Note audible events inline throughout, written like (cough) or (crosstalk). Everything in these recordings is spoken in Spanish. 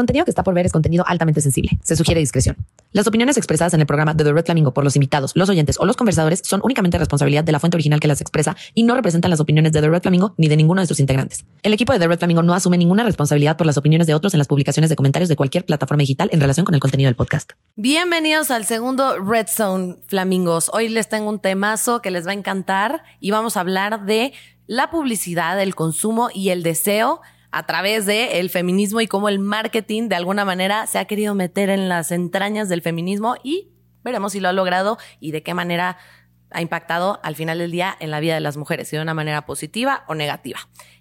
contenido que está por ver es contenido altamente sensible. Se sugiere discreción. Las opiniones expresadas en el programa de The Red Flamingo por los invitados, los oyentes o los conversadores son únicamente responsabilidad de la fuente original que las expresa y no representan las opiniones de The Red Flamingo ni de ninguno de sus integrantes. El equipo de The Red Flamingo no asume ninguna responsabilidad por las opiniones de otros en las publicaciones de comentarios de cualquier plataforma digital en relación con el contenido del podcast. Bienvenidos al segundo Red Zone Flamingos. Hoy les tengo un temazo que les va a encantar y vamos a hablar de la publicidad, el consumo y el deseo a través de el feminismo y cómo el marketing de alguna manera se ha querido meter en las entrañas del feminismo y veremos si lo ha logrado y de qué manera ha impactado al final del día en la vida de las mujeres, si de una manera positiva o negativa.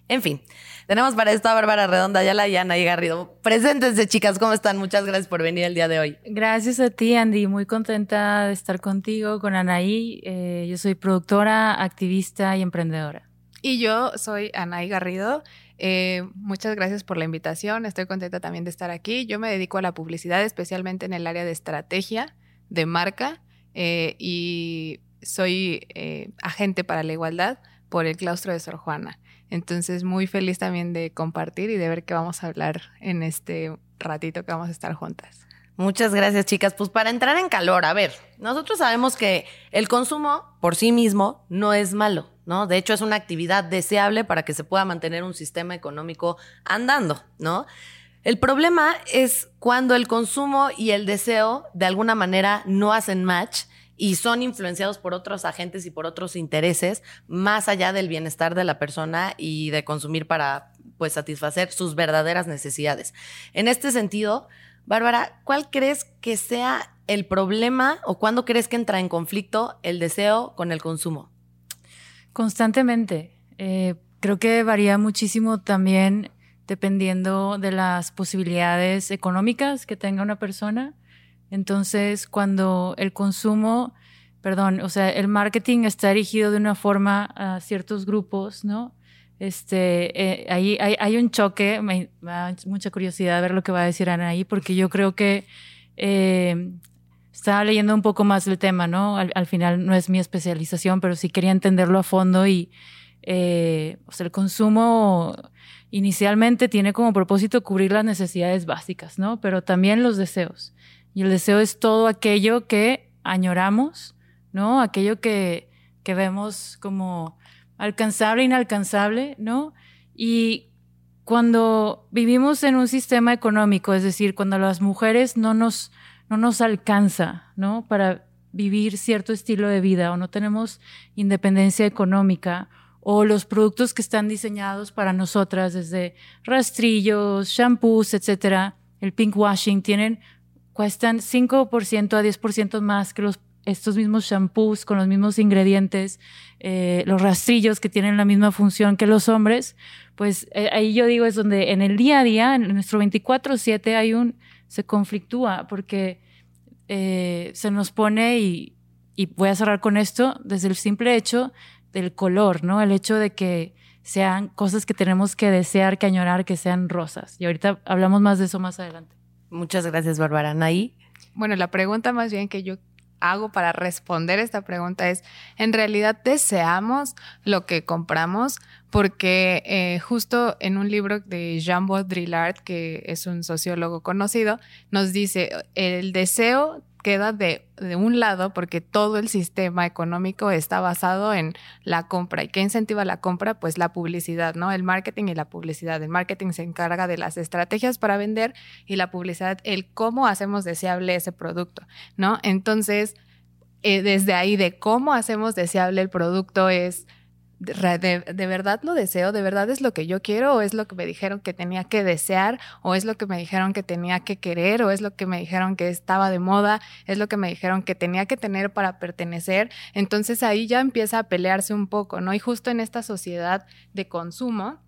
En fin, tenemos para esto a Bárbara Redonda, Yala y Ana y Garrido. Preséntense, chicas, ¿cómo están? Muchas gracias por venir el día de hoy. Gracias a ti, Andy. Muy contenta de estar contigo, con Anaí. Eh, yo soy productora, activista y emprendedora. Y yo soy Anaí Garrido. Eh, muchas gracias por la invitación. Estoy contenta también de estar aquí. Yo me dedico a la publicidad, especialmente en el área de estrategia de marca eh, y soy eh, agente para la igualdad por el claustro de Sor Juana. Entonces, muy feliz también de compartir y de ver qué vamos a hablar en este ratito que vamos a estar juntas. Muchas gracias, chicas. Pues para entrar en calor, a ver, nosotros sabemos que el consumo por sí mismo no es malo, De hecho, es una actividad deseable para que se pueda mantener un sistema económico andando, ¿no? El problema es cuando el consumo y el deseo de alguna manera no hacen match y son influenciados por otros agentes y por otros intereses más allá del bienestar de la persona y de consumir para pues satisfacer sus verdaderas necesidades. En este sentido, Bárbara, ¿cuál crees que sea el problema o cuándo crees que entra en conflicto el deseo con el consumo? Constantemente. Eh, creo que varía muchísimo también dependiendo de las posibilidades económicas que tenga una persona. Entonces, cuando el consumo, perdón, o sea, el marketing está dirigido de una forma a ciertos grupos, ¿no? Este, eh, ahí hay, un choque, me, da mucha curiosidad ver lo que va a decir Ana ahí, porque yo creo que eh, estaba leyendo un poco más del tema, ¿no? Al, final no es mi especialización, pero sí quería entenderlo a fondo y eh, o sea, el consumo inicialmente tiene como propósito cubrir las necesidades básicas, ¿no? Pero también los deseos. Y el deseo es todo aquello que añoramos, ¿no? Aquello que, que vemos como alcanzable, inalcanzable, ¿no? Y cuando vivimos en un sistema económico, es decir, cuando las mujeres no nos, no nos alcanza, ¿no? Para vivir cierto estilo de vida o no tenemos independencia económica o los productos que están diseñados para nosotras desde rastrillos, shampoos, etcétera, el pink washing tienen cuestan 5% a 10% más que los estos mismos shampoos con los mismos ingredientes, eh, los rastrillos que tienen la misma función que los hombres, pues eh, ahí yo digo es donde en el día a día, en nuestro 24/7 hay un, se conflictúa porque eh, se nos pone y, y voy a cerrar con esto, desde el simple hecho del color, ¿no? El hecho de que sean cosas que tenemos que desear, que añorar, que sean rosas. Y ahorita hablamos más de eso más adelante. Muchas gracias, Bárbara. Anaí. Bueno, la pregunta más bien que yo hago para responder esta pregunta es, ¿en realidad deseamos lo que compramos? Porque eh, justo en un libro de Jean Baudrillard, que es un sociólogo conocido, nos dice, el deseo queda de, de, un lado porque todo el sistema económico está basado en la compra. ¿Y qué incentiva la compra? Pues la publicidad, ¿no? El marketing y la publicidad. El marketing se encarga de las estrategias para vender y la publicidad, el cómo hacemos deseable ese producto, ¿no? Entonces, eh, desde ahí de cómo hacemos deseable el producto es de, verdad lo deseo, de verdad es lo que yo quiero, o es lo que me dijeron que tenía que desear, o es lo que me dijeron que tenía que querer, o es lo que me dijeron que estaba de moda, es lo que me dijeron que tenía que tener para pertenecer. Entonces ahí ya empieza a pelearse un poco, ¿no? Y justo en esta sociedad de consumo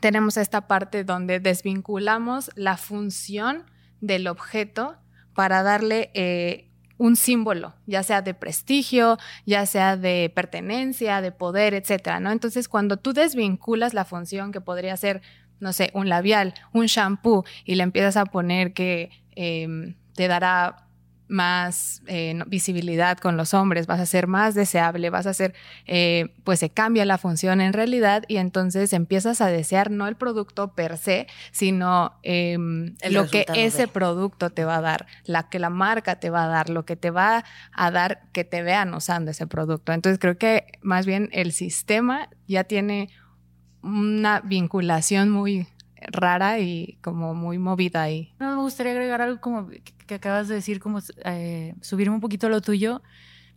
tenemos esta parte donde desvinculamos la función del objeto para darle eh, un símbolo, ya sea de prestigio, ya sea de pertenencia, de poder, etcétera, ¿no? Entonces, cuando tú desvinculas la función que podría ser, no sé, un labial, un shampoo, y le empiezas a poner que em, te dará más eh, visibilidad con los hombres, vas a ser más deseable, vas a ser, eh, pues se cambia la función en realidad y entonces empiezas a desear no el producto per se, sino em, lo que ese producto te va a dar, la que la marca te va a dar, lo que te va a dar que te vean usando ese producto. Entonces creo que más bien el sistema ya tiene una vinculación muy rara y como muy movida ahí. No, me gustaría agregar algo como que acabas de decir, como eh, subirme un poquito lo tuyo,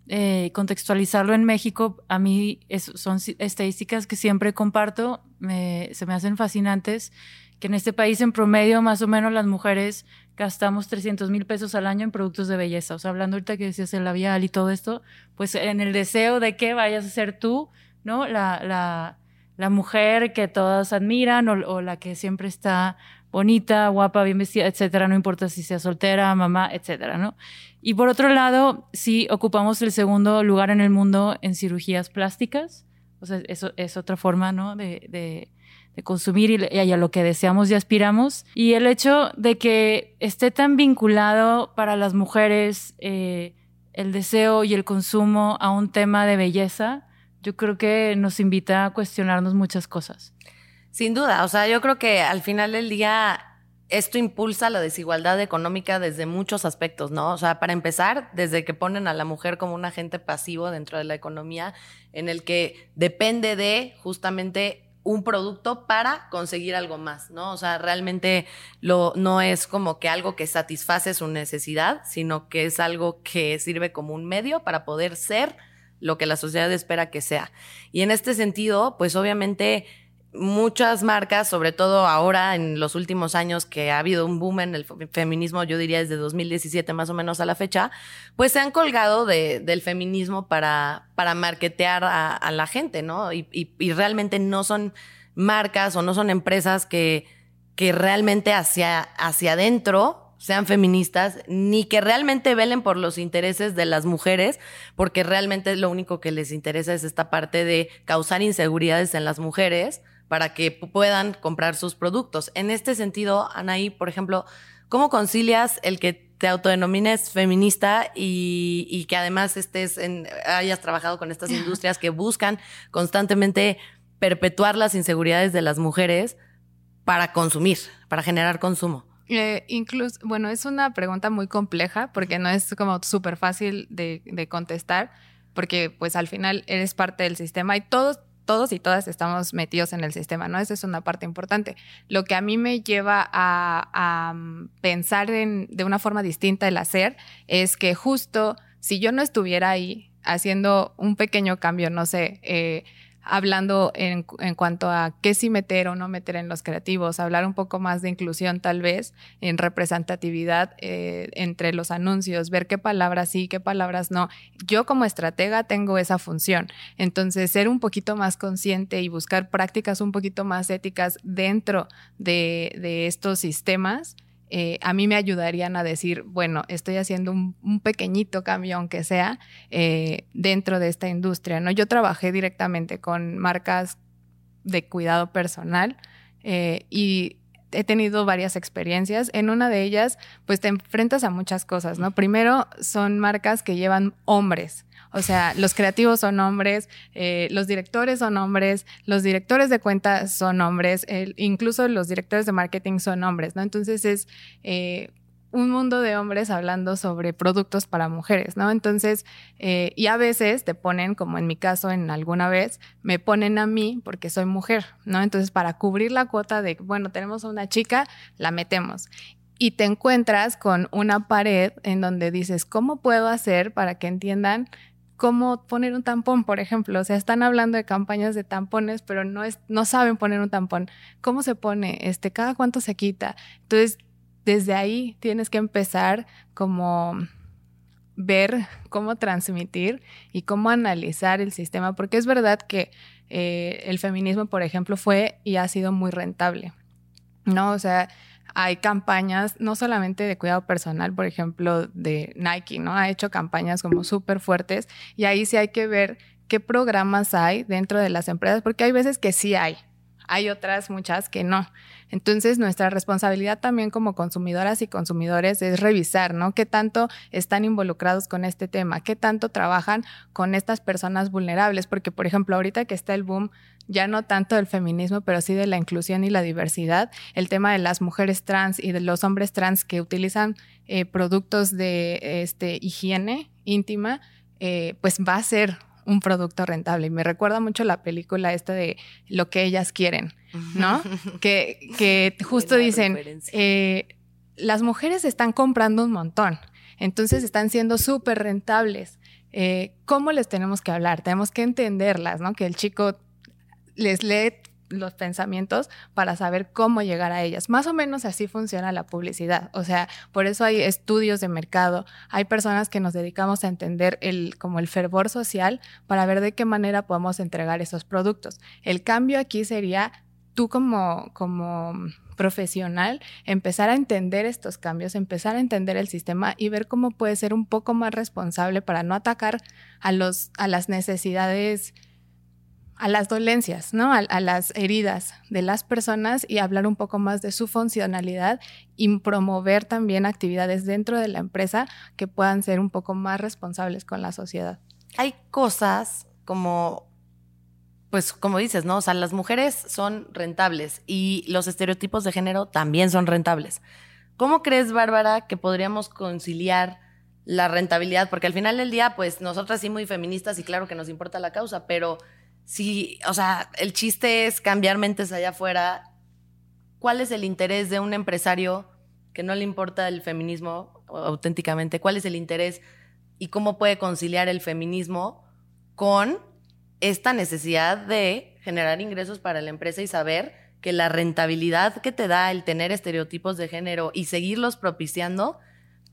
eh, contextualizarlo en México. A mí son estadísticas que siempre comparto, se me hacen fascinantes, que en este país en promedio más o menos las mujeres gastamos 300 mil pesos al año en productos de belleza. O sea, hablando ahorita que decías el labial y todo esto, pues en el deseo de que vayas a ser tú, ¿no? La, la, la mujer que todos admiran o, la que siempre está bonita, guapa, bien vestida, etcétera, no importa si sea soltera, mamá, etcétera, ¿no? Y por otro lado, sí ocupamos el segundo lugar en el mundo en cirugías plásticas, o sea, eso es otra forma, ¿no? De, de, consumir y, a lo que deseamos y aspiramos. Y el hecho de que esté tan vinculado para las mujeres eh, el deseo y el consumo a un tema de belleza, yo creo que nos invita a cuestionarnos muchas cosas. Sin duda, o sea, yo creo que al final del día esto impulsa la desigualdad económica desde muchos aspectos, ¿no? O sea, para empezar, desde que ponen a la mujer como un agente pasivo dentro de la economía, en el que depende de justamente un producto para conseguir algo más, ¿no? O sea, realmente lo, no es como que algo que satisface su necesidad, sino que es algo que sirve como un medio para poder ser lo que la sociedad espera que sea. Y en este sentido, pues obviamente muchas marcas, sobre todo ahora en los últimos años que ha habido un boom en el feminismo, yo diría desde 2017 más o menos a la fecha, pues se han colgado del feminismo para, para marketear a, la gente, ¿no? Y, y, realmente no son marcas o no son empresas que, que realmente hacia, hacia adentro sean feministas, ni que realmente velen por los intereses de las mujeres, porque realmente lo único que les interesa es esta parte de causar inseguridades en las mujeres para que puedan comprar sus productos. En este sentido, Anaí, por ejemplo, ¿cómo concilias el que te autodenomines feminista y, que además estés en, hayas trabajado con estas (laughs) industrias que buscan constantemente perpetuar las inseguridades de las mujeres para consumir, para generar consumo? Eh, incluso, bueno, es una pregunta muy compleja porque no es como súper fácil de, contestar, porque pues al final eres parte del sistema y todos, todos y todas estamos metidos en el sistema, ¿no? Esa es una parte importante. Lo que a mí me lleva a, mm, pensar en, de una forma distinta el hacer es que justo si yo no estuviera ahí haciendo un pequeño cambio, no sé, eh, hablando en, cuanto a qué sí meter o no meter en los creativos, hablar un poco más de inclusión tal vez, en representatividad eh, entre los anuncios, ver qué palabras sí, qué palabras no. Yo como estratega tengo esa función. Entonces, ser un poquito más consciente y buscar prácticas un poquito más éticas dentro de, de estos sistemas eh, a mí me ayudarían a decir, bueno, estoy haciendo un, pequeñito cambio, aunque sea, eh, dentro de esta industria. ¿no? Yo trabajé directamente con marcas de cuidado personal eh, y he tenido varias experiencias. En una de ellas, pues te enfrentas a muchas cosas, ¿no? Primero, son marcas que llevan hombres. O sea, los creativos son hombres, eh, los directores son hombres, los directores de cuentas son hombres, incluso los directores de marketing son hombres, ¿no? Entonces es eh, un mundo de hombres hablando sobre productos para mujeres, ¿no? Entonces, eh, y a veces te ponen, como en mi caso, en alguna vez, me ponen a mí porque soy mujer, ¿no? Entonces, para cubrir la cuota de, bueno, tenemos a una chica, la metemos y te encuentras con una pared en donde dices, ¿cómo puedo hacer para que entiendan cómo poner un tampón, por ejemplo. O sea, están hablando de campañas de tampones, pero no, es, no saben poner un tampón. ¿Cómo se pone? Este, ¿Cada cuánto se quita? Entonces, desde ahí tienes que empezar como ver cómo transmitir y cómo analizar el sistema, porque es verdad que eh, el feminismo, por ejemplo, fue y ha sido muy rentable, ¿no? O sea, hay campañas, no solamente de cuidado personal, por ejemplo, de Nike, ¿no? Ha hecho campañas como súper fuertes y ahí sí hay que ver qué programas hay dentro de las empresas, porque hay veces que sí hay. Hay otras muchas que no. Entonces, nuestra responsabilidad también como consumidoras y consumidores es revisar, ¿no? ¿Qué tanto están involucrados con este tema? ¿Qué tanto trabajan con estas personas vulnerables? Porque, por ejemplo, ahorita que está el boom ya no tanto del feminismo, pero sí de la inclusión y la diversidad, el tema de las mujeres trans y de los hombres trans que utilizan eh, productos de este, higiene íntima, eh, pues va a ser un producto rentable. Y me recuerda mucho la película esta de lo que ellas quieren, ¿no? que, que (laughs) justo dicen, eh, las mujeres están comprando un montón, entonces están siendo súper rentables. ¿Cómo les tenemos que hablar? Tenemos que entenderlas, ¿no? Que el chico les lee los pensamientos para saber cómo llegar a ellas. Más o menos así funciona la publicidad. O sea, por eso hay estudios de mercado, hay personas que nos dedicamos a entender el, como el fervor social para ver de qué manera podemos entregar esos productos. El cambio aquí sería tú como, como profesional empezar a entender estos cambios, empezar a entender el sistema y ver cómo puede ser un poco más responsable para no atacar a, los, a las necesidades a las dolencias, ¿no? A, las heridas de las personas y hablar un poco más de su funcionalidad y promover también actividades dentro de la empresa que puedan ser un poco más responsables con la sociedad. Hay cosas como, pues como dices, ¿no? O sea, las mujeres son rentables y los estereotipos de género también son rentables. ¿Cómo crees, Bárbara, que podríamos conciliar la rentabilidad? Porque al final del día, pues nosotras sí muy feministas y claro que nos importa la causa, pero si, o sea, el chiste es cambiar mentes allá afuera. ¿Cuál es el interés de un empresario que no le importa el feminismo auténticamente? ¿Cuál es el interés y cómo puede conciliar el feminismo con esta necesidad de generar ingresos para la empresa y saber que la rentabilidad que te da el tener estereotipos de género y seguirlos propiciando,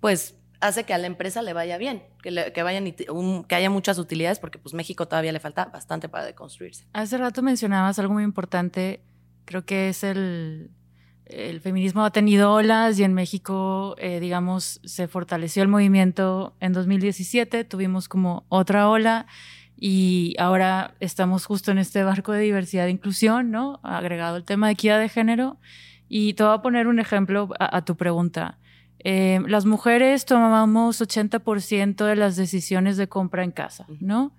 pues hace que a la empresa le vaya bien, que, vayan que haya muchas utilidades, porque pues México todavía le falta bastante para deconstruirse. Hace rato mencionabas algo muy importante, creo que es el, el feminismo ha tenido olas y en México, eh, digamos, se fortaleció el movimiento en 2017, tuvimos como otra ola y ahora estamos justo en este barco de diversidad e inclusión, ¿no? Agregado el tema de equidad de género. Y te voy a poner un ejemplo a tu pregunta. Eh, las mujeres tomamos 80% de las decisiones de compra en casa, ¿no?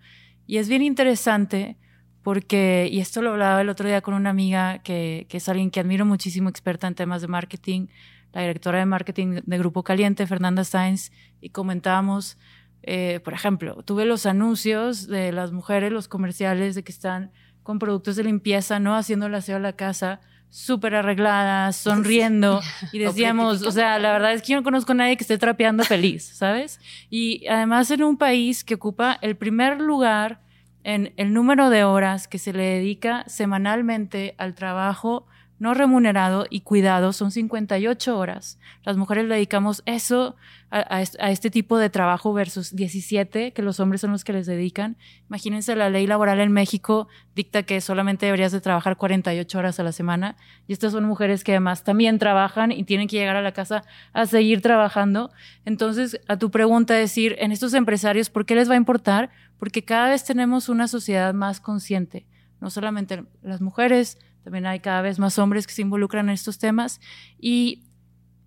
Y es bien interesante porque, y esto lo hablaba el otro día con una amiga que, es alguien que admiro muchísimo, experta en temas de marketing, la directora de marketing de Grupo Caliente, Fernanda Sainz, y comentábamos, eh, por ejemplo, tuve los anuncios de las mujeres, los comerciales de que están con productos de limpieza, ¿no? Haciendo el aseo a la casa súper arregladas, sonriendo, (laughs) y decíamos, o sea, la verdad es que yo no conozco a nadie que esté trapeando feliz, ¿sabes? Y además en un país que ocupa el primer lugar en el número de horas que se le dedica semanalmente al trabajo no remunerado y cuidado son 58 horas. Las mujeres dedicamos eso a, este tipo de trabajo versus 17 que los hombres son los que les dedican. Imagínense, la ley laboral en México dicta que solamente deberías de trabajar 48 horas a la semana y estas son mujeres que además también trabajan y tienen que llegar a la casa a seguir trabajando. Entonces, a tu pregunta decir, en estos empresarios, ¿por qué les va a importar? Porque cada vez tenemos una sociedad más consciente. No solamente las mujeres, también hay cada vez más hombres que se involucran en estos temas y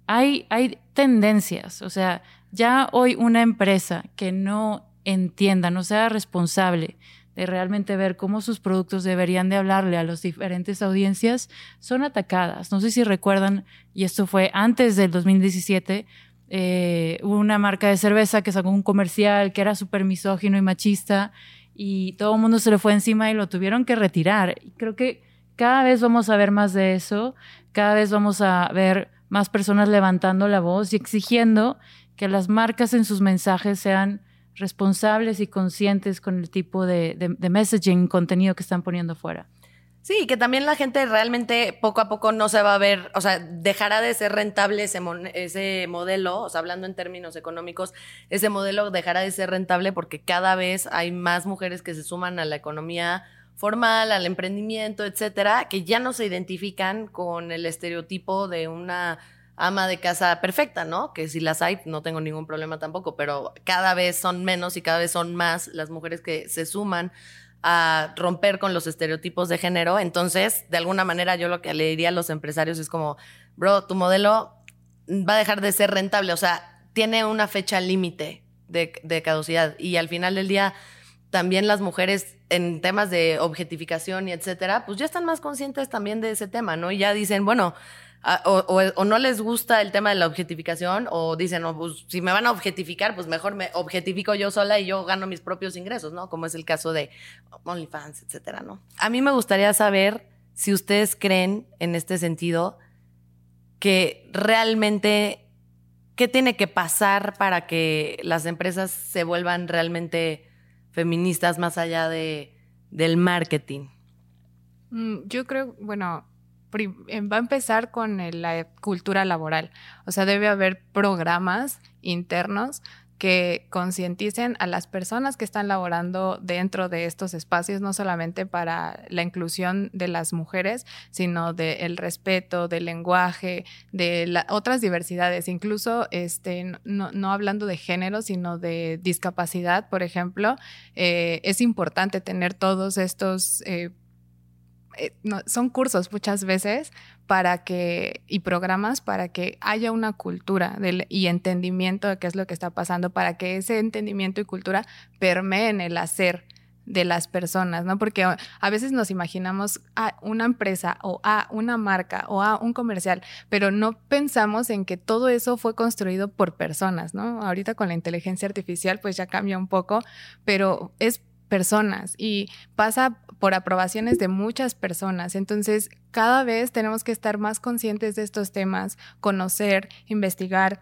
hay, hay tendencias, o sea, ya hoy una empresa que no entienda, no sea responsable de realmente ver cómo sus productos deberían de hablarle a las diferentes audiencias, son atacadas. No sé si recuerdan, y esto fue antes del 2017, eh, una marca de cerveza que sacó un comercial que era súper misógino y machista y todo el mundo se le fue encima y lo tuvieron que retirar. Y creo que cada vez vamos a ver más de eso, cada vez vamos a ver más personas levantando la voz y exigiendo que las marcas en sus mensajes sean responsables y conscientes con el tipo de, messaging, contenido que están poniendo fuera. Sí, que también la gente realmente poco a poco no se va a ver, o sea, dejará de ser rentable ese, ese modelo, o sea, hablando en términos económicos, ese modelo dejará de ser rentable porque cada vez hay más mujeres que se suman a la economía formal, al emprendimiento, etcétera, que ya no se identifican con el estereotipo de una ama de casa perfecta, ¿no? Que si las hay, no tengo ningún problema tampoco, pero cada vez son menos y cada vez son más las mujeres que se suman a romper con los estereotipos de género. Entonces, de alguna manera, yo lo que le diría a los empresarios es como, bro, tu modelo va a dejar de ser rentable. O sea, tiene una fecha límite de, de caducidad. Y al final del día, también las mujeres en temas de objetificación y etcétera, pues ya están más conscientes también de ese tema, ¿no? Y ya dicen, bueno, o, no les gusta el tema de la objetificación, o dicen, pues si me van a objetificar, pues mejor me objetifico yo sola y yo gano mis propios ingresos, ¿no? Como es el caso de OnlyFans, etcétera, ¿no? A mí me gustaría saber si ustedes creen en este sentido que realmente, ¿qué tiene que pasar para que las empresas se vuelvan realmente feministas más allá de, del marketing? Mm, yo creo, bueno, va a empezar con la cultura laboral. O sea, debe haber programas internos que concienticen a las personas que están laborando dentro de estos espacios, no solamente para la inclusión de las mujeres, sino del respeto, del lenguaje, de otras diversidades, incluso este, no, hablando de género, sino de discapacidad, por ejemplo, eh, es importante tener todos estos... Eh, eh, son cursos muchas veces para que, y programas para que haya una cultura y entendimiento de qué es lo que está pasando, para que ese entendimiento y cultura permeen el hacer de las personas, ¿no? Porque a veces nos imaginamos a una empresa o a una marca o a un comercial, pero no pensamos en que todo eso fue construido por personas, ¿no? Ahorita con la inteligencia artificial pues ya cambia un poco, pero es personas y pasa por aprobaciones de muchas personas. Entonces, cada vez tenemos que estar más conscientes de estos temas, conocer, investigar,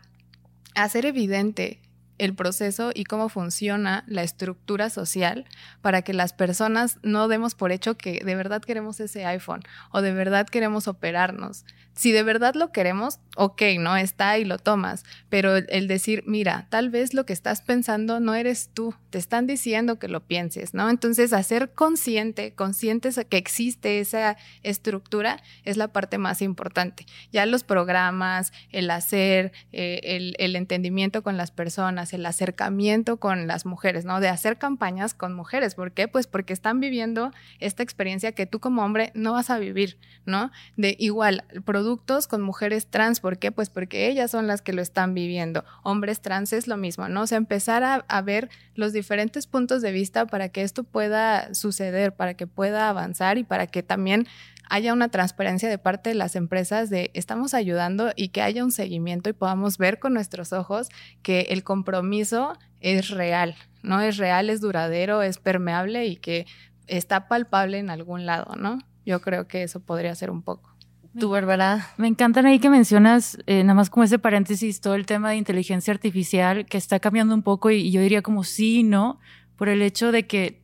hacer evidente el proceso y cómo funciona la estructura social para que las personas no demos por hecho que de verdad queremos ese iPhone o de verdad queremos operarnos, si de verdad lo queremos, ok, ¿no? Está y lo tomas, pero el, decir, mira, tal vez lo que estás pensando no eres tú, te están diciendo que lo pienses, ¿no? Entonces, hacer consciente, conscientes que existe esa estructura es la parte más importante. Ya los programas, el hacer, eh, el, el entendimiento con las personas, el acercamiento con las mujeres, ¿no? De hacer campañas con mujeres, ¿por qué? Pues porque están viviendo esta experiencia que tú como hombre no vas a vivir, ¿no? De igual, producto productos con mujeres trans. ¿Por qué? Pues porque ellas son las que lo están viviendo. Hombres trans es lo mismo, ¿no? O sea, empezar a, ver los diferentes puntos de vista para que esto pueda suceder, para que pueda avanzar y para que también haya una transparencia de parte de las empresas de estamos ayudando y que haya un seguimiento y podamos ver con nuestros ojos que el compromiso es real, ¿no? Es real, es duradero, es permeable y que está palpable en algún lado, ¿no? Yo creo que eso podría ser un poco. Tú, Bárbara. Me encantan ahí que mencionas, eh, nada más como ese paréntesis, todo el tema de inteligencia artificial que está cambiando un poco y, yo diría como sí, ¿no? Por el hecho de que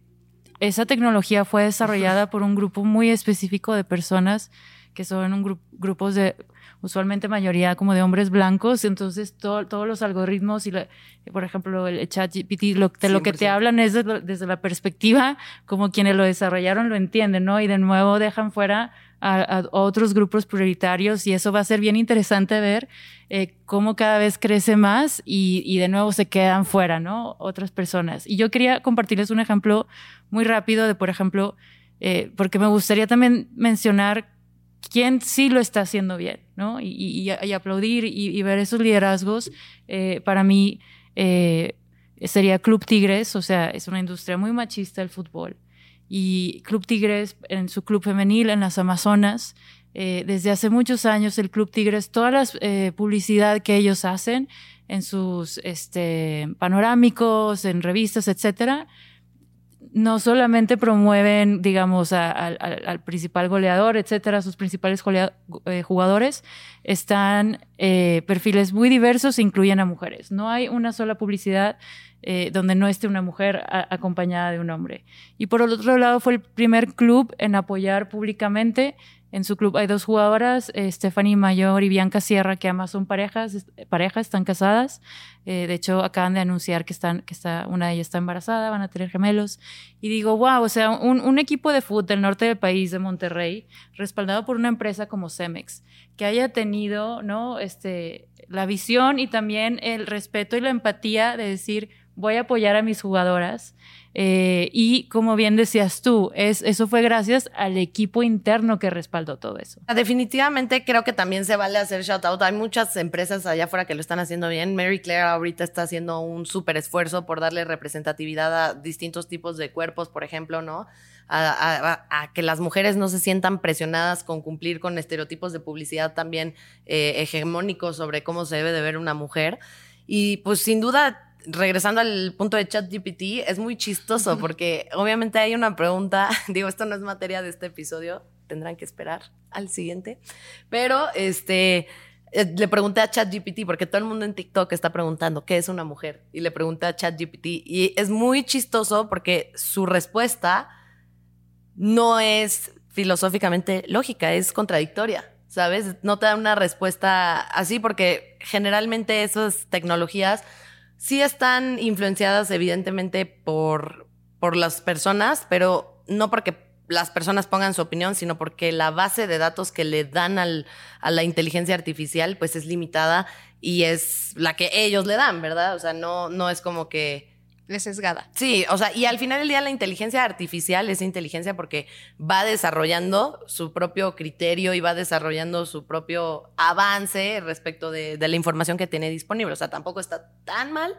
esa tecnología fue desarrollada por un grupo muy específico de personas que son un grupos de usualmente mayoría como de hombres blancos, entonces todos los algoritmos y, por ejemplo, el chat GPT, lo, de lo que te hablan es desde la perspectiva como quienes lo desarrollaron lo entienden, ¿no? Y de nuevo dejan fuera a, otros grupos prioritarios y eso va a ser bien interesante ver eh, cómo cada vez crece más y, y, de nuevo se quedan fuera, ¿no? Otras personas. Y yo quería compartirles un ejemplo muy rápido de, por ejemplo, eh, porque me gustaría también mencionar quién sí lo está haciendo bien, ¿no? Y, y, y aplaudir y, ver esos liderazgos, eh, para mí eh, sería Club Tigres, o sea, es una industria muy machista el fútbol y Club Tigres en su club femenil en las Amazonas. Eh, desde hace muchos años el Club Tigres, toda la eh, publicidad que ellos hacen en sus este, panorámicos, en revistas, etcétera, no solamente promueven, digamos, al principal goleador, etcétera, sus principales eh, jugadores, están perfiles muy diversos e incluyen a mujeres. No hay una sola publicidad eh, donde no esté una mujer acompañada de un hombre. Y por otro lado fue el primer club en apoyar públicamente. En su club hay dos jugadoras, eh, Stephanie Mayor y Bianca Sierra, que además son parejas, parejas están casadas. Eh, de hecho, acaban de anunciar que, están, que está, una de ellas está embarazada, van a tener gemelos. Y digo, wow, o sea, un, un equipo de fútbol del norte del país, de Monterrey, respaldado por una empresa como Cemex, que haya tenido ¿no? este, la visión y también el respeto y la empatía de decir, voy a apoyar a mis jugadoras. Eh, y como bien decías tú, es, eso fue gracias al equipo interno que respaldó todo eso. Definitivamente creo que también se vale hacer shout out. Hay muchas empresas allá afuera que lo están haciendo bien. Mary Claire ahorita está haciendo un súper esfuerzo por darle representatividad a distintos tipos de cuerpos, por ejemplo, ¿no? A, que las mujeres no se sientan presionadas con cumplir con estereotipos de publicidad también eh, hegemónicos sobre cómo se debe de ver una mujer. Y pues sin duda regresando al punto de ChatGPT, es muy chistoso porque obviamente hay una pregunta, (laughs) digo, esto no es materia de este episodio, tendrán que esperar al siguiente, pero este, eh, le pregunté a ChatGPT porque todo el mundo en TikTok está preguntando qué es una mujer y le pregunté a ChatGPT y es muy chistoso porque su respuesta no es filosóficamente lógica, es contradictoria. ¿Sabes? No te da una respuesta así porque generalmente esas tecnologías sí están influenciadas evidentemente por, por las personas, pero no porque las personas pongan su opinión, sino porque la base de datos que le dan al, a la inteligencia artificial pues es limitada y es la que ellos le dan, ¿verdad? O sea, no, no es como que es sesgada. Sí, o sea, y al final del día la inteligencia artificial es inteligencia porque va desarrollando su propio criterio y va desarrollando su propio avance respecto de, la información que tiene disponible. O sea, tampoco está tan mal,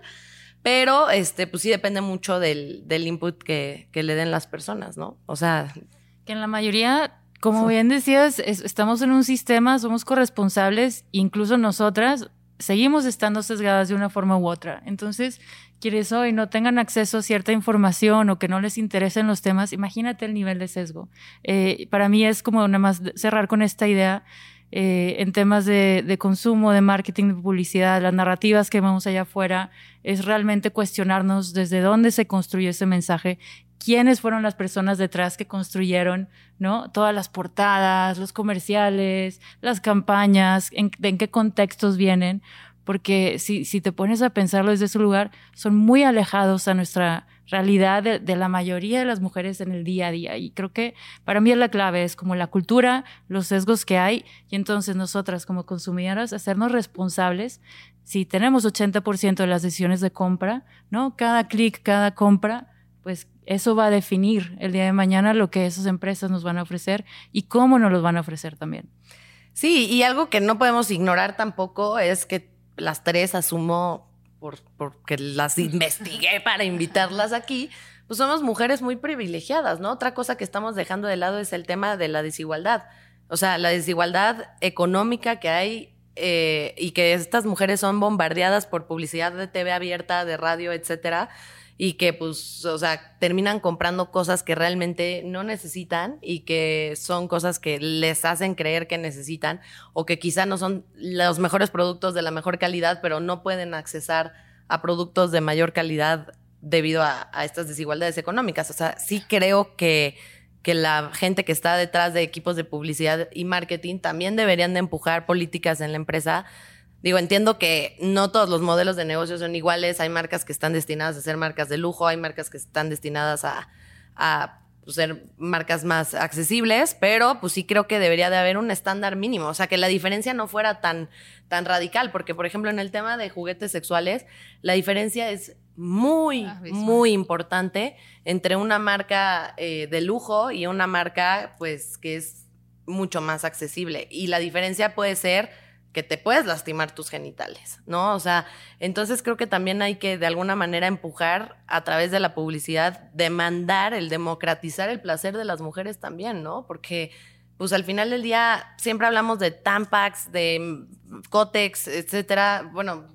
pero este, pues sí depende mucho del, input que, le den las personas, ¿no? O sea. Que en la mayoría como bien decías, estamos en un sistema, somos corresponsables, incluso nosotras seguimos estando sesgadas de una forma u otra. Entonces, quienes hoy no tengan acceso a cierta información o que no les interesen los temas, imagínate el nivel de sesgo. Eh, para mí es como nada más cerrar con esta idea eh, en temas de, consumo, de marketing, de publicidad, las narrativas que vemos allá afuera, es realmente cuestionarnos desde dónde se construyó ese mensaje, quiénes fueron las personas detrás que construyeron, ¿no? Todas las portadas, los comerciales, las campañas, en, en qué contextos vienen, porque si, si te pones a pensarlo desde ese lugar, son muy alejados a nuestra realidad de, la mayoría de las mujeres en el día a día. Y creo que para mí es la clave, es como la cultura, los sesgos que hay, y entonces nosotras como consumidoras hacernos responsables. Si tenemos 80% de las decisiones de compra, ¿no? Cada clic, cada compra, pues eso va a definir el día de mañana lo que esas empresas nos van a ofrecer y cómo nos los van a ofrecer también. Sí, y algo que no podemos ignorar tampoco es que las tres asumo por, porque las investigué (laughs) para invitarlas aquí, pues somos mujeres muy privilegiadas, ¿no? Otra cosa que estamos dejando de lado es el tema de la desigualdad. O sea, la desigualdad económica que hay eh, y que estas mujeres son bombardeadas por publicidad de TV abierta, de radio, etcétera y que pues, o sea, terminan comprando cosas que realmente no necesitan y que son cosas que les hacen creer que necesitan o que quizá no son los mejores productos de la mejor calidad, pero no pueden accesar a productos de mayor calidad debido a, estas desigualdades económicas. O sea, sí creo que, que la gente que está detrás de equipos de publicidad y marketing también deberían de empujar políticas en la empresa Digo, entiendo que no todos los modelos de negocio son iguales. Hay marcas que están destinadas a ser marcas de lujo, hay marcas que están destinadas a, pues, ser marcas más accesibles, pero pues sí creo que debería de haber un estándar mínimo. O sea, que la diferencia no fuera tan, tan radical, porque por ejemplo en el tema de juguetes sexuales, la diferencia es muy, muy importante entre una marca eh, de lujo y una marca pues que es mucho más accesible. Y la diferencia puede ser que te puedes lastimar tus genitales, ¿no? O sea, entonces creo que también hay que de alguna manera empujar a través de la publicidad, demandar el democratizar el placer de las mujeres también, ¿no? Porque pues al final del día siempre hablamos de Tampax, de Cotex, etcétera. Bueno,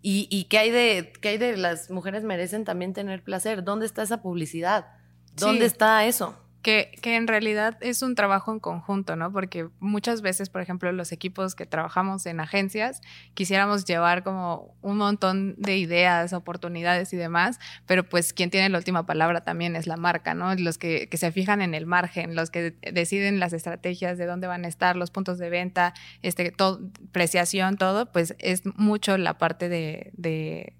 ¿y, y qué, hay de, qué hay de las mujeres merecen también tener placer? ¿Dónde está esa publicidad? ¿Dónde está eso? Que, en realidad es un trabajo en conjunto, ¿no? Porque muchas veces, por ejemplo, los equipos que trabajamos en agencias, quisiéramos llevar como un montón de ideas, oportunidades y demás, pero pues quien tiene la última palabra también es la marca, ¿no? Los que, se fijan en el margen, los que deciden las estrategias de dónde van a estar, los puntos de venta, este, todo, preciación, todo, pues es mucho la parte de, de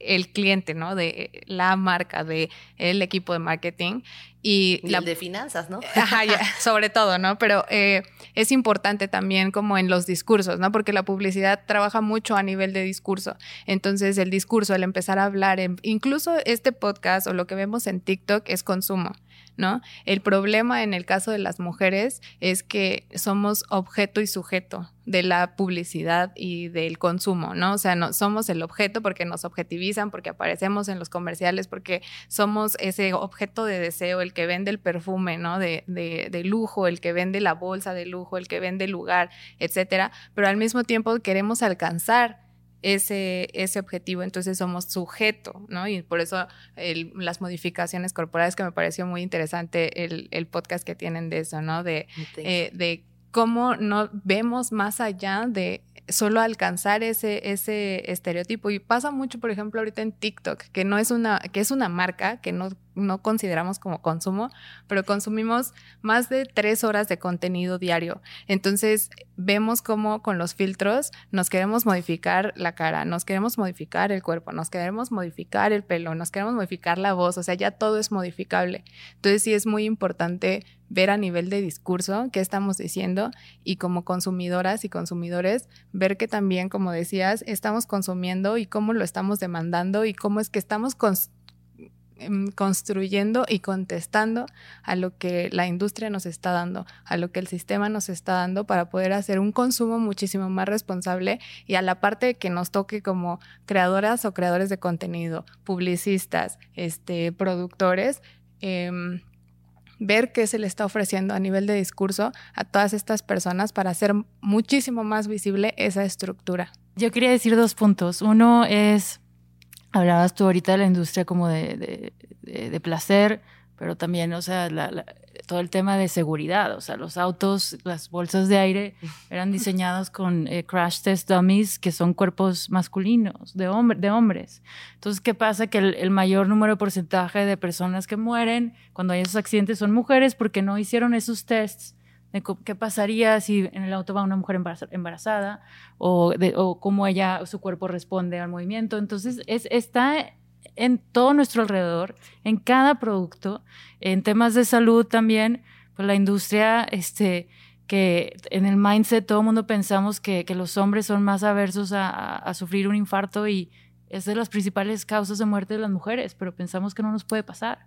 el cliente, ¿no? De la marca, de el equipo de marketing Y, la de finanzas, ¿no? (laughs) Ajá, sobre todo, ¿no? Pero eh, es importante también como en los discursos, ¿no? Porque la publicidad trabaja mucho a nivel de discurso. Entonces, el discurso, el empezar a hablar, incluso este podcast o lo que vemos en TikTok es consumo. ¿no? El problema en el caso de las mujeres es que somos objeto y sujeto de la publicidad y del consumo, ¿no? O sea, no, somos el objeto porque nos objetivizan, porque aparecemos en los comerciales, porque somos ese objeto de deseo, el que vende el perfume, ¿no? De, de, de lujo, el que vende la bolsa de lujo, el que vende el lugar, etcétera. Pero al mismo tiempo queremos alcanzar ese, ese objetivo, entonces somos sujeto, ¿no? Y por eso las modificaciones corporales, que me pareció muy interesante el, el podcast que tienen de eso, ¿no? De, eh, de cómo no vemos más allá de solo alcanzar ese, ese estereotipo. Y pasa mucho, por ejemplo, ahorita en TikTok, que no es una, que es una marca que no, no consideramos como consumo, pero consumimos más de tres horas de contenido diario. Entonces, vemos cómo con los filtros nos queremos modificar la cara, nos queremos modificar el cuerpo, nos queremos modificar el pelo, nos queremos modificar la voz, o sea, ya todo es modificable. Entonces, sí es muy importante ver a nivel de discurso qué estamos diciendo y como consumidoras y consumidores ver que también, como decías, estamos consumiendo y cómo lo estamos demandando y cómo es que estamos em, construyendo y contestando a lo que la industria nos está dando, a lo que el sistema nos está dando para poder hacer un consumo muchísimo más responsable y a la parte que nos toque como creadoras o creadores de contenido, publicistas, este, productores, eh, ver qué se le está ofreciendo a nivel de discurso a todas estas personas para hacer muchísimo más visible esa estructura. Yo quería decir dos puntos. Uno es, hablabas tú ahorita de la industria como de, de placer, pero también, o sea, todo el tema de seguridad, o sea, los autos, las bolsas de aire (laughs) eran diseñados con eh, crash test dummies, que son cuerpos masculinos, de, de hombres. Entonces, ¿qué pasa? Que el, mayor número de porcentaje de personas que mueren cuando hay esos accidentes son mujeres porque no hicieron esos tests de qué pasaría si en el auto va una mujer embarazada o, de, o cómo ella, su cuerpo responde al movimiento. Entonces, es, está en todo nuestro alrededor, en cada producto, en temas de salud también, pues la industria, este, que en el mindset todo el mundo pensamos que, que los hombres son más aversos a, a, sufrir un infarto y es de las principales causas de muerte de las mujeres, pero pensamos que no nos puede pasar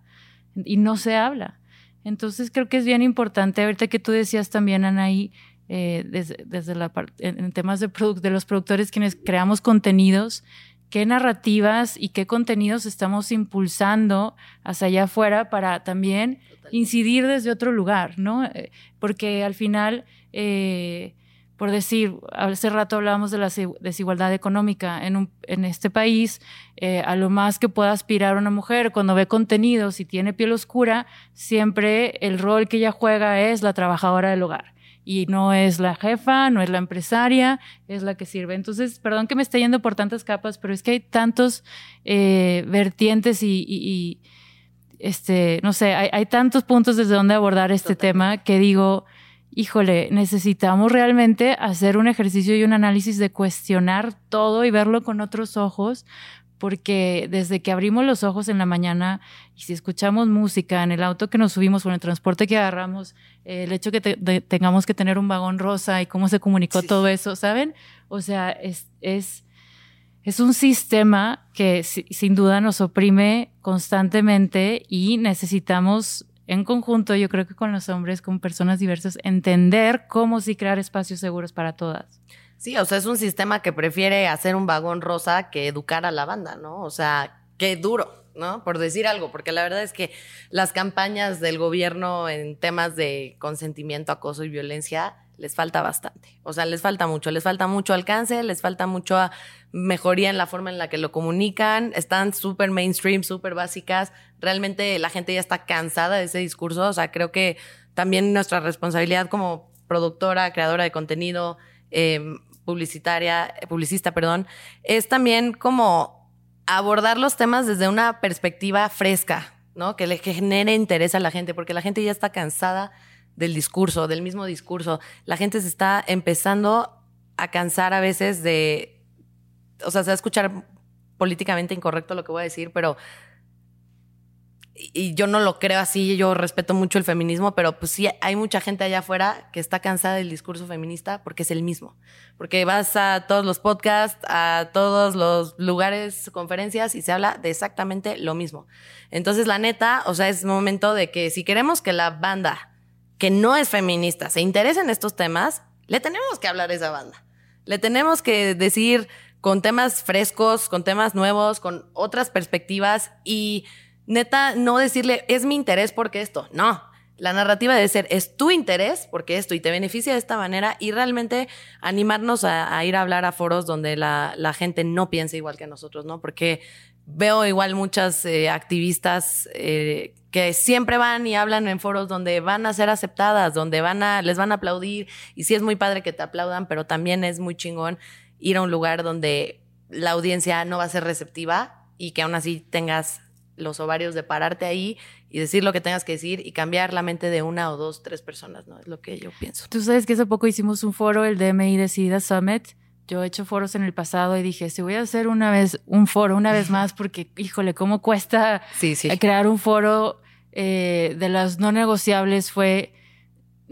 y no se habla. Entonces creo que es bien importante, ahorita que tú decías también, Anaí, eh, desde, desde la en, en temas de, de los productores quienes creamos contenidos, qué narrativas y qué contenidos estamos impulsando hacia allá afuera para también incidir desde otro lugar, ¿no? Eh, porque al final, eh, por decir, hace rato hablábamos de la desigualdad económica en, un, en este país, eh, a lo más que pueda aspirar una mujer cuando ve contenidos y tiene piel oscura, siempre el rol que ella juega es la trabajadora del hogar y no es la jefa, no es la empresaria, es la que sirve. Entonces, perdón que me esté yendo por tantas capas, pero es que hay tantos eh, vertientes y, este, no sé, hay, tantos puntos desde donde abordar este tema que digo, híjole, necesitamos realmente hacer un ejercicio y un análisis de cuestionar todo y verlo con otros ojos, porque desde que abrimos los ojos en la mañana y si escuchamos música en el auto que nos subimos o en el transporte que agarramos, eh, el hecho que tengamos que tener un vagón rosa y cómo se comunicó todo eso, ¿saben? O sea, es, es, es un sistema que sin duda nos oprime constantemente y necesitamos en conjunto, yo creo que con los hombres, con personas diversas, entender cómo sí crear espacios seguros para todas. Sí, o sea, es un sistema que prefiere hacer un vagón rosa que educar a la banda, ¿no? O sea, qué duro, ¿no? Por decir algo, porque la verdad es que las campañas del gobierno en temas de consentimiento, acoso y violencia les falta bastante. O sea, les falta mucho, les falta mucho alcance, les falta mucho mejoría en la forma en la que lo comunican, están súper mainstream, súper básicas. Realmente la gente ya está cansada de ese discurso. O sea, creo que también nuestra responsabilidad como productora, creadora de contenido, eh, publicitaria, publicista, perdón, es también como abordar los temas desde una perspectiva fresca, ¿no? Que le genere interés a la gente, porque la gente ya está cansada del discurso, del mismo discurso. La gente se está empezando a cansar a veces de, o sea, se va a escuchar políticamente incorrecto lo que voy a decir, pero y yo no lo creo así, yo respeto mucho el feminismo, pero pues sí hay mucha gente allá afuera que está cansada del discurso feminista porque es el mismo. Porque vas a todos los podcasts, a todos los lugares, conferencias y se habla de exactamente lo mismo. Entonces, la neta, o sea, es momento de que si queremos que la banda que no es feminista se interese en estos temas, le tenemos que hablar a esa banda. Le tenemos que decir con temas frescos, con temas nuevos, con otras perspectivas y neta, no decirle, es mi interés porque esto. No, la narrativa debe ser, es tu interés porque esto y te beneficia de esta manera y realmente animarnos a, ir a hablar a foros donde la, gente no piense igual que nosotros, ¿no? Porque veo igual muchas eh, activistas eh, que siempre van y hablan en foros donde van a ser aceptadas, donde van a, les van a aplaudir y sí es muy padre que te aplaudan, pero también es muy chingón ir a un lugar donde la audiencia no va a ser receptiva y que aún así tengas los ovarios de pararte ahí y decir lo que tengas que decir y cambiar la mente de una o dos, tres personas, ¿no? Es lo que yo pienso. Tú sabes que hace poco hicimos un foro, el DMI Decida Summit. Yo he hecho foros en el pasado y dije, si voy a hacer una vez un foro, una vez más, porque, (laughs) híjole, cómo cuesta crear un foro eh, de las no negociables fue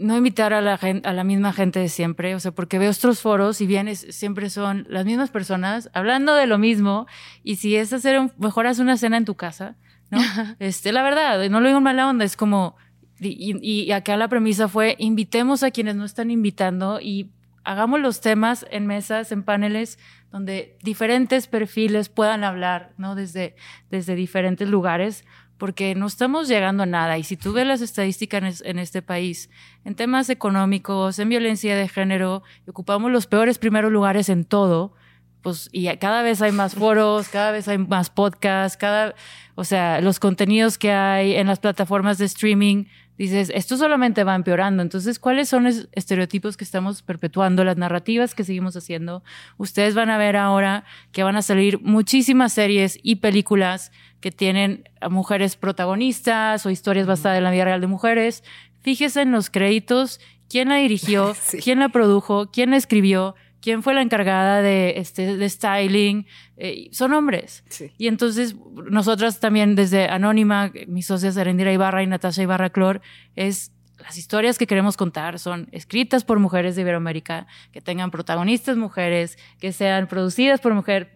no invitar a la, gente, a la misma gente de siempre, o sea, porque veo otros foros y bien siempre son las mismas personas hablando de lo mismo y si es hacer un, mejor haz una cena en tu casa, ¿no? (laughs) este, la verdad, no lo digo en mala onda, es como, y, y acá la premisa fue, invitemos a quienes no están invitando y hagamos los temas en mesas, en paneles, donde diferentes perfiles puedan hablar, ¿no? Desde, desde diferentes lugares, porque no estamos llegando a nada. Y si tú ves las estadísticas en este país, en temas económicos, en violencia de género, ocupamos los peores primeros lugares en todo, pues, y cada vez hay más foros, (laughs) cada vez hay más podcasts, cada, o sea, los contenidos que hay en las plataformas de streaming, dices, esto solamente va empeorando. Entonces, ¿cuáles son los estereotipos que estamos perpetuando, las narrativas que seguimos haciendo? Ustedes van a ver ahora que van a salir muchísimas series y películas que tienen a mujeres protagonistas o historias basadas en la vida real de mujeres. Fíjese en los créditos, quién la dirigió, (laughs) quién la produjo, quién la escribió, quién fue la encargada de, este, de styling. Eh, son hombres. Y entonces, nosotras también desde Anónima, mis socias Arendira Ibarra y Natasha Ibarra Clor, es las historias que queremos contar son escritas por mujeres de Iberoamérica, que tengan protagonistas mujeres, que sean producidas por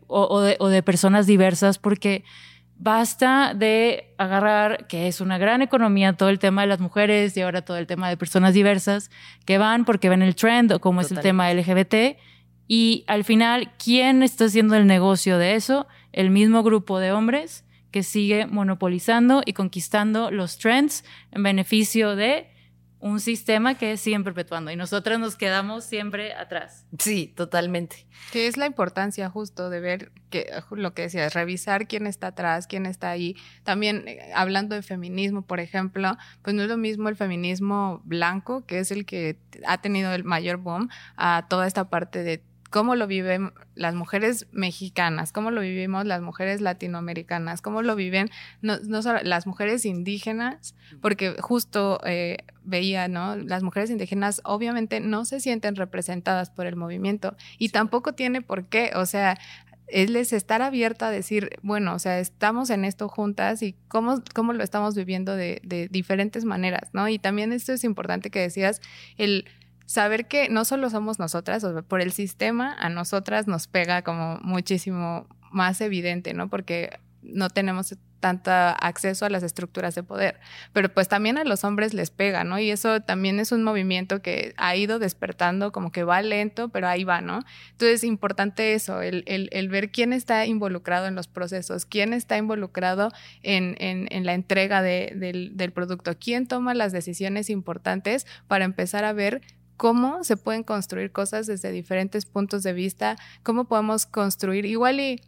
o, de, o de personas diversas, porque basta de agarrar que es una gran economía todo el tema de las mujeres y ahora todo el tema de personas diversas que van porque ven el trend o como es el tema LGBT y al final quién está haciendo el negocio de eso el mismo grupo de hombres que sigue monopolizando y conquistando los trends en beneficio de un sistema que siguen perpetuando y nosotras nos quedamos siempre atrás. Sí, totalmente. Que es la importancia justo de ver que lo que decías, revisar quién está atrás, quién está ahí. También eh, hablando de feminismo, por ejemplo, pues no es lo mismo el feminismo blanco, que es el que ha tenido el mayor boom, a toda esta parte de cómo lo viven las mujeres mexicanas, cómo lo vivimos las mujeres latinoamericanas, cómo lo viven no, solo las mujeres indígenas, porque justo eh, veía, ¿no? Las mujeres indígenas obviamente no se sienten representadas por el movimiento y tampoco tiene por qué, o sea, es estar abierta a decir, bueno, o sea, estamos en esto juntas y cómo, cómo lo estamos viviendo de, de diferentes maneras, ¿no? Y también esto es importante que decías, el saber que no solo somos nosotras, por el sistema a nosotras nos pega como muchísimo más evidente, ¿no? Porque no tenemos tanto acceso a las estructuras de poder, pero pues también a los hombres les pega, ¿no? Y eso también es un movimiento que ha ido despertando, como que va lento, pero ahí va, ¿no? Entonces es importante eso, el, el, ver quién está involucrado en los procesos, quién está involucrado en, en, la entrega de, del producto, quién toma las decisiones importantes para empezar a ver cómo se pueden construir cosas desde diferentes puntos de vista, cómo podemos construir igual y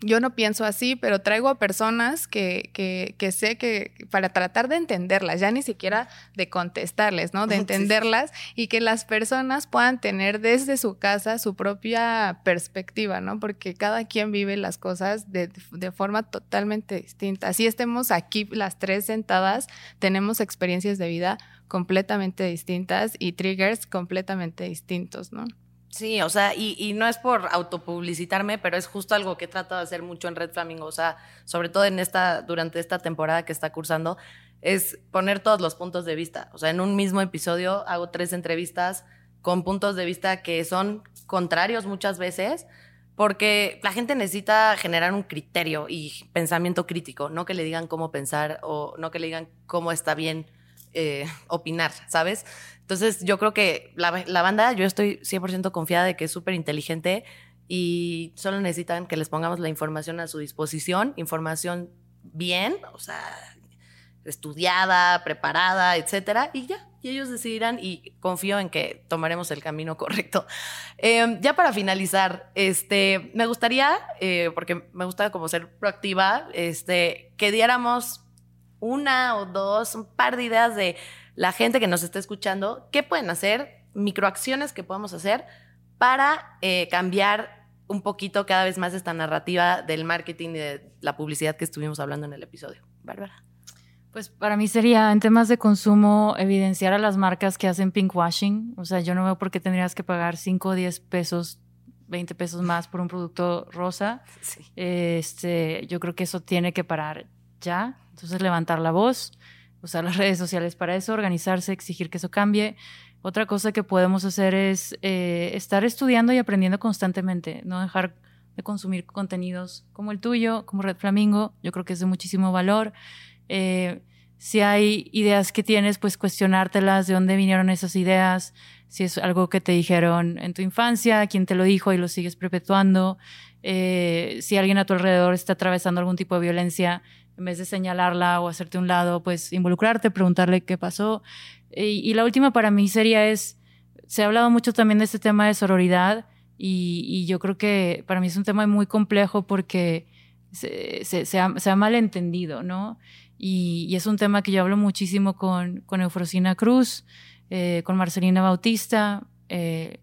yo no pienso así, pero traigo a personas que, que, que, sé que para tratar de entenderlas, ya ni siquiera de contestarles, ¿no? De (laughs) entenderlas y que las personas puedan tener desde su casa su propia perspectiva, ¿no? Porque cada quien vive las cosas de, de forma totalmente distinta. Así estemos aquí las tres sentadas, tenemos experiencias de vida completamente distintas y triggers completamente distintos, ¿no? Sí, o sea, y, y, no es por autopublicitarme, pero es justo algo que he tratado de hacer mucho en Red Flamingo, o sea, sobre todo en esta, durante esta temporada que está cursando, es poner todos los puntos de vista. O sea, en un mismo episodio hago tres entrevistas con puntos de vista que son contrarios muchas veces, porque la gente necesita generar un criterio y pensamiento crítico, no que le digan cómo pensar o no que le digan cómo está bien eh, (laughs) opinar, ¿sabes? Entonces yo creo que la, banda, yo estoy 100% confiada de que es súper inteligente y solo necesitan que les pongamos la información a su disposición, información bien, o sea, estudiada, preparada, etcétera, y ya, y ellos decidirán y confío en que tomaremos el camino (laughs) correcto. Eh, ya para finalizar, este, me gustaría, eh, porque me gusta como ser proactiva, este, que diéramos una o dos, un par de ideas de la gente que nos está escuchando, qué pueden hacer, microacciones que podemos hacer para eh, cambiar un poquito cada vez más esta narrativa del marketing y de la publicidad que estuvimos hablando en el episodio. Bárbara. Pues para mí sería en temas de consumo evidenciar a las marcas que hacen pinkwashing. O sea, yo no veo por qué tendrías que pagar 5 o 10 pesos, 20 pesos más por un producto rosa. (laughs) Sí. Este, yo creo que eso tiene que parar ya. Entonces levantar la voz, usar las (laughs) redes sociales para eso, organizarse, exigir que eso cambie. Otra cosa que podemos hacer es eh, estar estudiando y aprendiendo constantemente, no dejar de consumir contenidos como el tuyo, como Red Flamingo. Yo creo que es de muchísimo valor. Eh, si hay ideas que tienes, pues cuestionártelas, de dónde vinieron esas ideas, si es algo que te dijeron en tu infancia, quién te lo dijo y lo sigues perpetuando, eh, si alguien a tu alrededor está atravesando algún tipo de violencia, en vez de señalarla o hacerte un lado, pues involucrarte, preguntarle qué pasó. Y, y la última para mí sería es, se ha hablado mucho también de este tema de sororidad y, y yo creo que para mí es un tema muy complejo porque se, se, se, ha, se ha malentendido, ¿no? Y, y, es un tema que yo hablo muchísimo con, con Eufrosina Cruz, eh, con Marcelina Bautista, eh,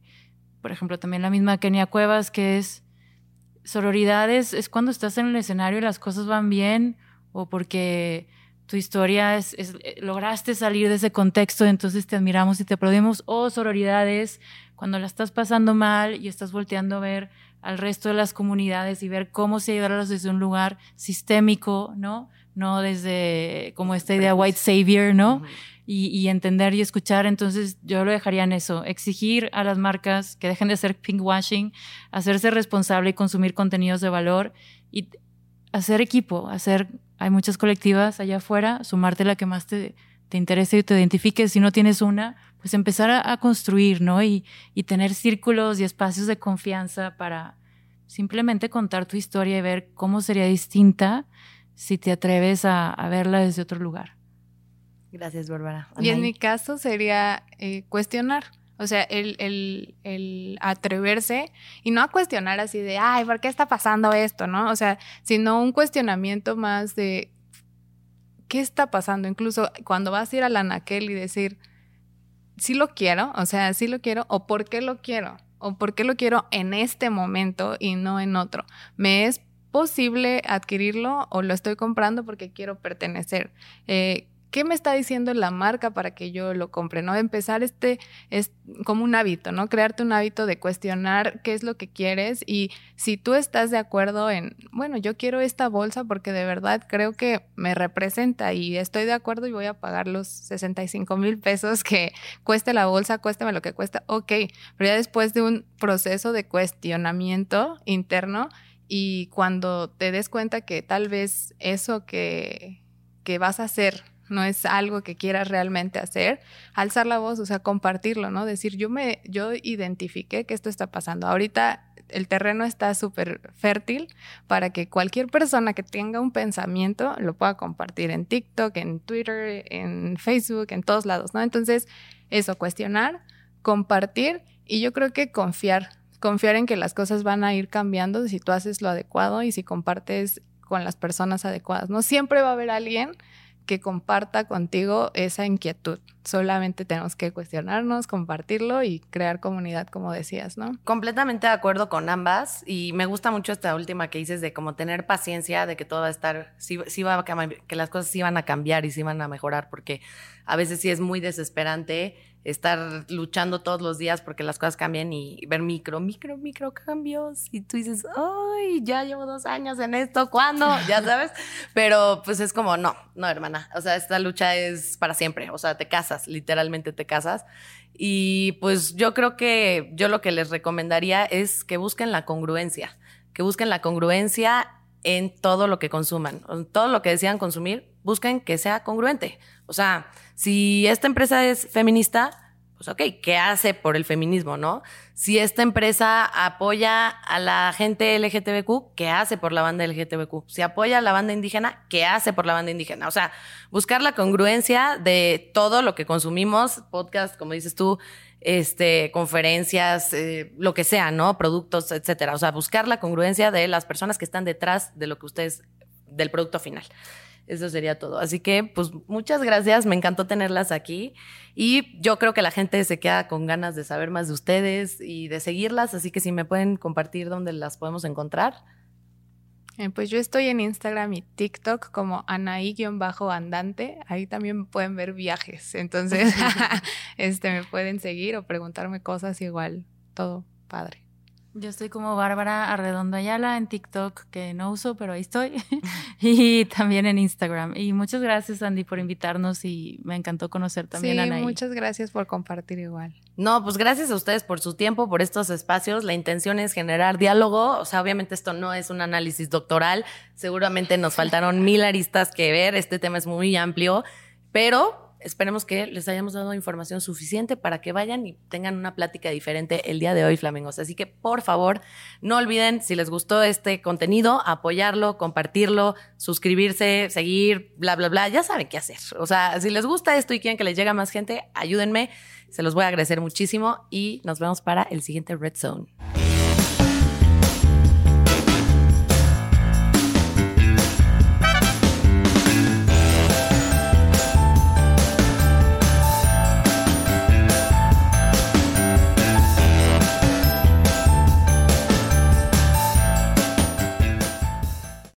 por ejemplo, también la misma Kenia Cuevas, que es sororidad es, es, cuando estás en el escenario y las cosas van bien o porque tu historia es, es, lograste salir de ese contexto, entonces te admiramos y te aplaudimos, o sororidad es cuando la estás pasando mal y estás volteando a ver al resto de las comunidades y ver cómo se ayudarlos desde un lugar sistémico, ¿no? no desde como esta idea white savior, ¿no? Uh -huh. y, y, entender y escuchar. Entonces yo lo dejaría en eso, exigir a las marcas que dejen de hacer pinkwashing, hacerse responsable y consumir contenidos de valor y hacer equipo, hacer, hay muchas colectivas allá afuera, sumarte la que más te, te interese y te identifique. Si no tienes una, pues empezar a, a construir, ¿no? Y, y tener círculos y espacios de confianza para simplemente contar tu historia y ver cómo sería distinta si te atreves a, a verla desde otro lugar. Gracias, Bárbara. Y en mi caso sería eh, cuestionar. O sea, el, el, atreverse y no a cuestionar así de, ay, ¿por qué está pasando esto? ¿No? O sea, sino un cuestionamiento más de, ¿qué está pasando? Incluso cuando vas a ir a la naquel y decir, sí lo quiero, o sea, sí lo quiero, o por qué lo quiero, o por qué lo quiero en este momento y no en otro. Me es posible adquirirlo o lo estoy comprando porque quiero pertenecer. Eh, ¿Qué me está diciendo la marca para que yo lo compre? ¿No? Empezar este es como un hábito, ¿no? Crearte un hábito de cuestionar qué es lo que quieres y si tú estás de acuerdo en, bueno, yo quiero esta bolsa porque de verdad creo que me representa y estoy de acuerdo y voy a pagar los 65 mil pesos que cueste la bolsa, cuésteme lo que cuesta, ok, pero ya después de un proceso de cuestionamiento interno, y cuando te des cuenta que tal vez eso que, que vas a hacer no es algo que quieras realmente hacer, alzar la voz, o sea, compartirlo, ¿no? Decir, yo me, yo identifiqué que esto está pasando. Ahorita el terreno está súper fértil para que cualquier persona que tenga un pensamiento lo pueda compartir en TikTok, en Twitter, en Facebook, en todos lados, ¿no? Entonces, eso, cuestionar, compartir y yo creo que confiar, confiar en que las cosas van a ir cambiando si tú haces lo adecuado y si compartes con las personas adecuadas, ¿no? Siempre va a haber alguien que comparta contigo esa inquietud. Solamente tenemos que cuestionarnos, compartirlo y crear comunidad, como decías, ¿no? Completamente de acuerdo con ambas y me gusta mucho esta última que dices de como tener paciencia, de que todo va a estar, sí, sí va a que las cosas sí van a cambiar y sí van a mejorar, porque a veces sí es muy desesperante estar luchando todos los días porque las cosas cambian y ver micro, micro, micro cambios. Y tú dices, ay, ya llevo dos años en esto, ¿cuándo? Ya sabes. (laughs) Pero pues es como, no, no, hermana. O sea, esta lucha es para siempre. O sea, te casas, literalmente te casas. Y pues yo creo que yo lo que les recomendaría es que busquen la congruencia, que busquen la congruencia en todo lo que consuman, en todo lo que desean consumir, busquen que sea congruente. O sea, si esta empresa es feminista, pues ok, ¿qué hace por el feminismo, no? Si esta empresa apoya a la gente LGTBQ, ¿qué hace por la banda LGTBQ? Si apoya a la banda indígena, ¿qué hace por la banda indígena? O sea, buscar la congruencia de todo lo que consumimos, podcast, como dices tú, este, conferencias, eh, lo que sea, ¿no? Productos, etcétera. O sea, buscar la congruencia de las personas que están detrás de lo que ustedes, del producto final. Eso sería todo. Así que, pues, muchas gracias. Me encantó tenerlas aquí. Y yo creo que la gente se queda con ganas de saber más de ustedes y de seguirlas. Así que si me pueden compartir dónde las podemos encontrar. Eh, pues yo estoy en Instagram y TikTok como Anaí-andante. Ahí también pueden ver viajes. Entonces, (laughs) (laughs) este, me pueden seguir o preguntarme cosas igual. Todo padre. Yo estoy como Bárbara Arredondo Ayala en TikTok, que no uso, pero ahí estoy. (laughs) (laughs) y también en Instagram. Y muchas gracias, Andy, por invitarnos y me encantó conocer también a Anaí. Muchas gracias por compartir igual. No, pues gracias a ustedes por su tiempo, por estos espacios. La intención es generar diálogo. O sea, obviamente esto no es un análisis doctoral. Seguramente nos (laughs) faltaron mil aristas que ver. Este tema es muy amplio, pero esperemos que les hayamos dado información suficiente para que vayan y tengan una plática diferente el día de hoy, Flamengos. Así que, por favor, no olviden, si les gustó este contenido, apoyarlo, compartirlo, suscribirse, seguir, bla, bla, bla. Ya saben qué hacer. O sea, si les gusta esto y quieren que les llegue a más gente, ayúdenme. Se los voy a agradecer muchísimo y nos vemos para el siguiente Red Zone.